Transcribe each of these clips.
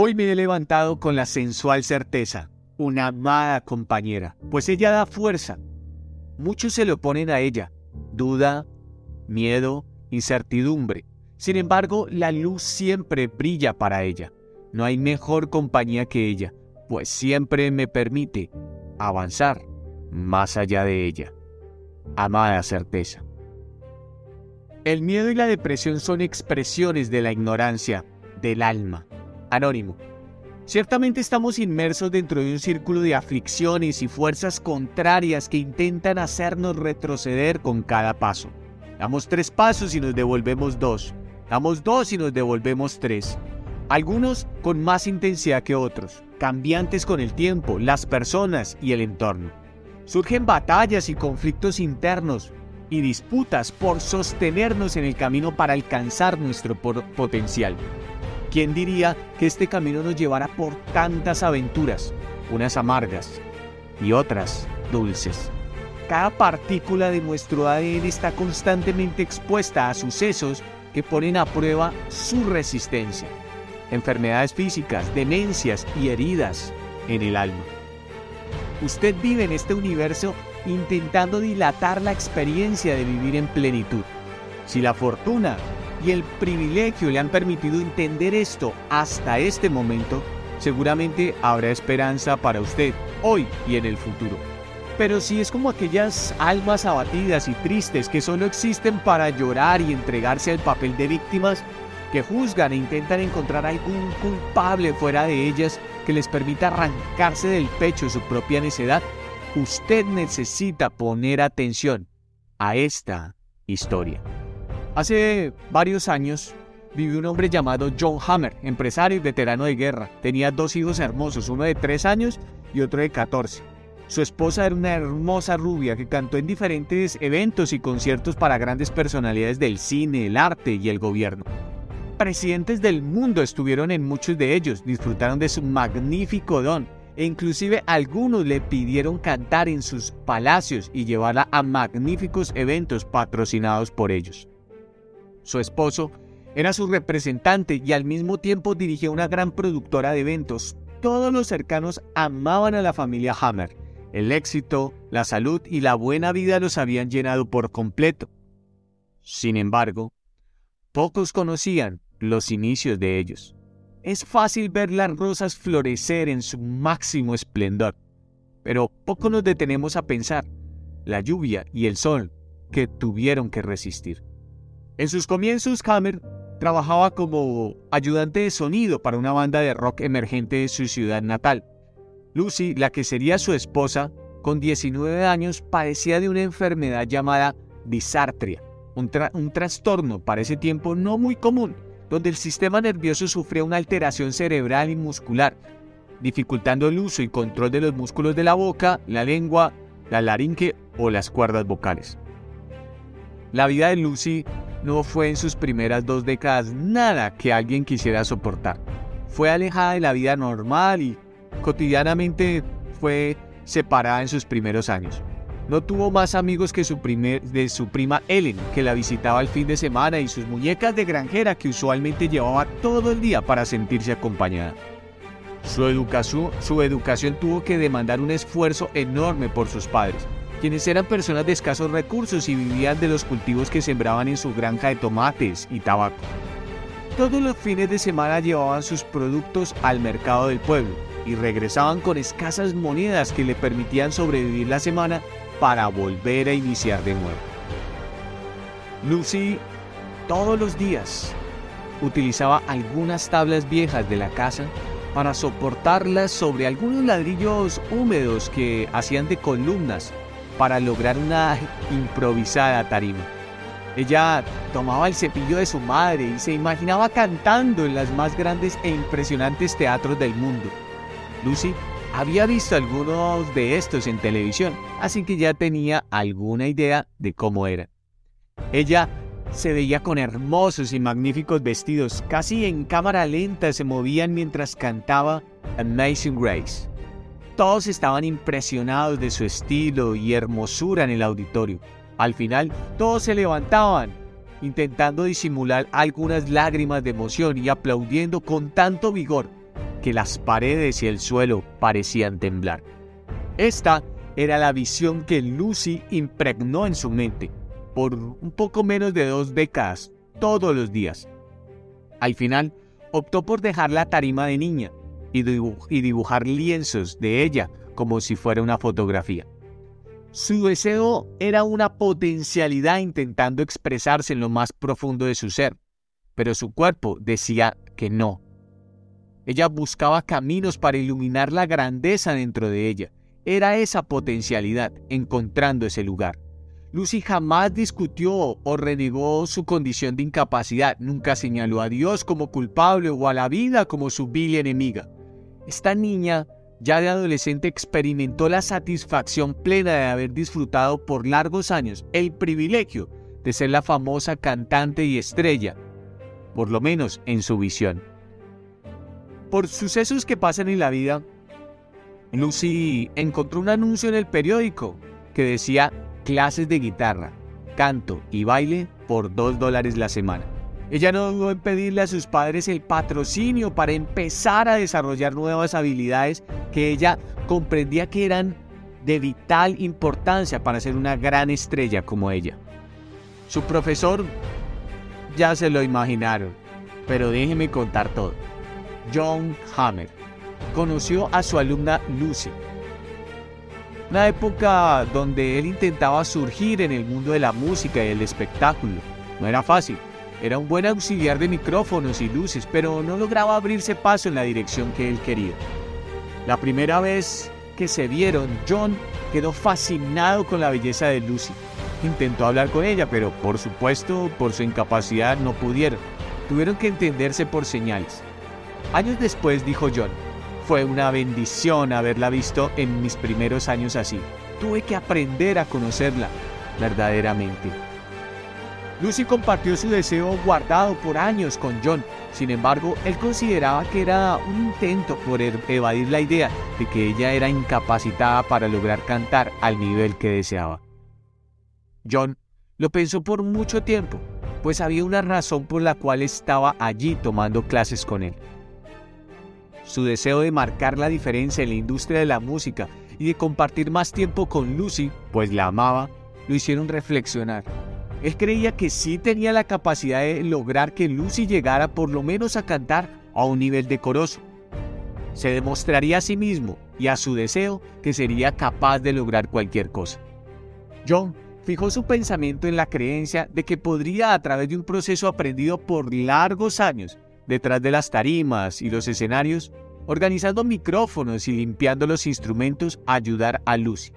Hoy me he levantado con la sensual certeza, una amada compañera, pues ella da fuerza. Muchos se le oponen a ella, duda, miedo, incertidumbre. Sin embargo, la luz siempre brilla para ella. No hay mejor compañía que ella, pues siempre me permite avanzar más allá de ella. Amada certeza. El miedo y la depresión son expresiones de la ignorancia del alma. Anónimo. Ciertamente estamos inmersos dentro de un círculo de aflicciones y fuerzas contrarias que intentan hacernos retroceder con cada paso. Damos tres pasos y nos devolvemos dos. Damos dos y nos devolvemos tres. Algunos con más intensidad que otros, cambiantes con el tiempo, las personas y el entorno. Surgen batallas y conflictos internos y disputas por sostenernos en el camino para alcanzar nuestro potencial. ¿Quién diría que este camino nos llevará por tantas aventuras, unas amargas y otras dulces? Cada partícula de nuestro ADN está constantemente expuesta a sucesos que ponen a prueba su resistencia. Enfermedades físicas, demencias y heridas en el alma. Usted vive en este universo intentando dilatar la experiencia de vivir en plenitud. Si la fortuna y el privilegio le han permitido entender esto hasta este momento, seguramente habrá esperanza para usted hoy y en el futuro. Pero si es como aquellas almas abatidas y tristes que solo existen para llorar y entregarse al papel de víctimas, que juzgan e intentan encontrar algún culpable fuera de ellas que les permita arrancarse del pecho su propia necedad, usted necesita poner atención a esta historia. Hace varios años vivió un hombre llamado John Hammer, empresario y veterano de guerra. Tenía dos hijos hermosos, uno de tres años y otro de 14. Su esposa era una hermosa rubia que cantó en diferentes eventos y conciertos para grandes personalidades del cine, el arte y el gobierno. Presidentes del mundo estuvieron en muchos de ellos, disfrutaron de su magnífico don e inclusive algunos le pidieron cantar en sus palacios y llevarla a magníficos eventos patrocinados por ellos. Su esposo era su representante y al mismo tiempo dirigía una gran productora de eventos. Todos los cercanos amaban a la familia Hammer. El éxito, la salud y la buena vida los habían llenado por completo. Sin embargo, pocos conocían los inicios de ellos. Es fácil ver las rosas florecer en su máximo esplendor, pero poco nos detenemos a pensar la lluvia y el sol que tuvieron que resistir. En sus comienzos, Hammer trabajaba como ayudante de sonido para una banda de rock emergente de su ciudad natal. Lucy, la que sería su esposa, con 19 años padecía de una enfermedad llamada disartria, un, trastorno para ese tiempo no muy común, donde el sistema nervioso sufría una alteración cerebral y muscular, dificultando el uso y control de los músculos de la boca, la lengua, la laringe o las cuerdas vocales. La vida de Lucy no fue en sus primeras dos décadas nada que alguien quisiera soportar. Fue alejada de la vida normal y cotidianamente fue separada en sus primeros años. No tuvo más amigos que su prima Ellen, que la visitaba el fin de semana, y sus muñecas de granjera que usualmente llevaba todo el día para sentirse acompañada. Su educación tuvo que demandar un esfuerzo enorme por sus padres, quienes eran personas de escasos recursos y vivían de los cultivos que sembraban en su granja de tomates y tabaco. Todos los fines de semana llevaban sus productos al mercado del pueblo y regresaban con escasas monedas que le permitían sobrevivir la semana para volver a iniciar de nuevo. Lucy todos los días utilizaba algunas tablas viejas de la casa para soportarlas sobre algunos ladrillos húmedos que hacían de columnas para lograr una improvisada tarima. Ella tomaba el cepillo de su madre y se imaginaba cantando en las más grandes e impresionantes teatros del mundo. Lucy había visto algunos de estos en televisión, así que ya tenía alguna idea de cómo era. Ella se veía con hermosos y magníficos vestidos, casi en cámara lenta se movían mientras cantaba Amazing Grace. Todos estaban impresionados de su estilo y hermosura en el auditorio. Al final, todos se levantaban, intentando disimular algunas lágrimas de emoción y aplaudiendo con tanto vigor que las paredes y el suelo parecían temblar. Esta era la visión que Lucy impregnó en su mente por un poco menos de dos décadas, todos los días. Al final, optó por dejar la tarima de niña y, dibujar lienzos de ella como si fuera una fotografía. Su deseo era una potencialidad intentando expresarse en lo más profundo de su ser, pero su cuerpo decía que no. Ella buscaba caminos para iluminar la grandeza dentro de ella. Era esa potencialidad, encontrando ese lugar. Lucy jamás discutió o renegó su condición de incapacidad, nunca señaló a Dios como culpable o a la vida como su vil enemiga. Esta niña ya de adolescente experimentó la satisfacción plena de haber disfrutado por largos años el privilegio de ser la famosa cantante y estrella, por lo menos en su visión. Por sucesos que pasan en la vida, Lucy encontró un anuncio en el periódico que decía clases de guitarra, canto y baile por dos dólares la semana. Ella no dudó en pedirle a sus padres el patrocinio para empezar a desarrollar nuevas habilidades que ella comprendía que eran de vital importancia para ser una gran estrella como ella. Su profesor ya se lo imaginaron, pero déjeme contar todo. John Hammer conoció a su alumna Lucy. Una época donde él intentaba surgir en el mundo de la música y el espectáculo. No era fácil era un buen auxiliar de micrófonos y luces, pero no lograba abrirse paso en la dirección que él quería. La primera vez que se vieron, John quedó fascinado con la belleza de Lucy. Intentó hablar con ella, pero por supuesto, por su incapacidad no pudieron. Tuvieron que entenderse por señales. Años después dijo John, fue una bendición haberla visto en mis primeros años así. Tuve que aprender a conocerla verdaderamente. Lucy compartió su deseo guardado por años con John. Sin embargo, él consideraba que era un intento por evadir la idea de que ella era incapacitada para lograr cantar al nivel que deseaba. John lo pensó por mucho tiempo, pues había una razón por la cual estaba allí tomando clases con él. Su deseo de marcar la diferencia en la industria de la música y de compartir más tiempo con Lucy, pues la amaba, lo hicieron reflexionar él creía que sí tenía la capacidad de lograr que Lucy llegara por lo menos a cantar a un nivel decoroso. Se demostraría a sí mismo y a su deseo que sería capaz de lograr cualquier cosa. John fijó su pensamiento en la creencia de que podría a través de un proceso aprendido por largos años, detrás de las tarimas y los escenarios, organizando micrófonos y limpiando los instrumentos, ayudar a Lucy.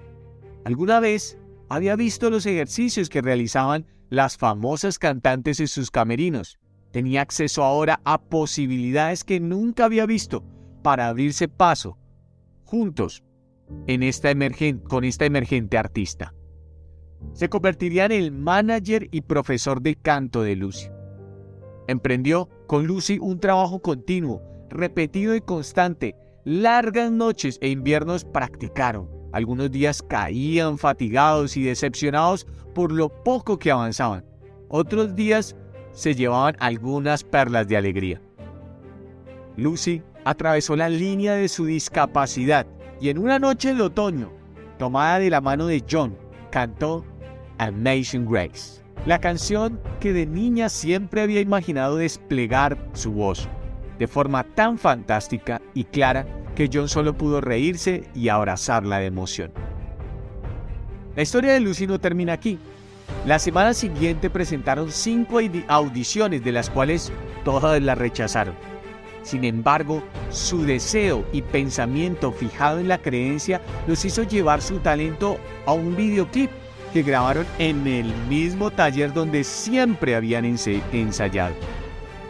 Alguna vez había visto los ejercicios que realizaban las famosas cantantes en sus camerinos. Tenía acceso ahora a posibilidades que nunca había visto para abrirse paso juntos en esta con esta emergente artista. Se convertiría en el manager y profesor de canto de Lucy. Emprendió con Lucy un trabajo continuo, repetido y constante. Largas noches e inviernos practicaron algunos días caían fatigados y decepcionados por lo poco que avanzaban. Otros días se llevaban algunas perlas de alegría. Lucy atravesó la línea de su discapacidad y en una noche de otoño, tomada de la mano de John, cantó Amazing Grace, la canción que de niña siempre había imaginado desplegar su voz de forma tan fantástica y clara que John solo pudo reírse y abrazarla de emoción. La historia de Lucy no termina aquí. La semana siguiente presentaron cinco audiciones de las cuales todas la rechazaron. Sin embargo, su deseo y pensamiento fijado en la creencia los hizo llevar su talento a un videoclip que grabaron en el mismo taller donde siempre habían ensayado.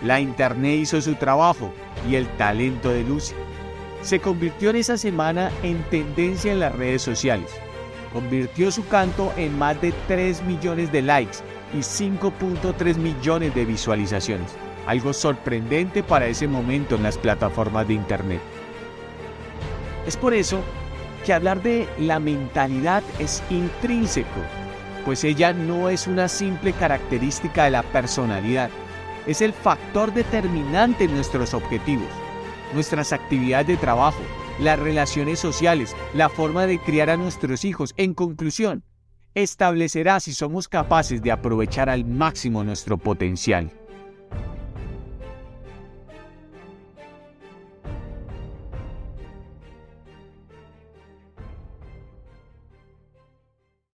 La internet hizo su trabajo y el talento de Lucy se convirtió en esa semana en tendencia en las redes sociales. Convirtió su canto en más de 3 millones de likes y 5.3 millones de visualizaciones, algo sorprendente para ese momento en las plataformas de Internet. Es por eso que hablar de la mentalidad es intrínseco, pues ella no es una simple característica de la personalidad, es el factor determinante en nuestros objetivos nuestras actividades de trabajo, las relaciones sociales, la forma de criar a nuestros hijos. En conclusión, establecerá si somos capaces de aprovechar al máximo nuestro potencial.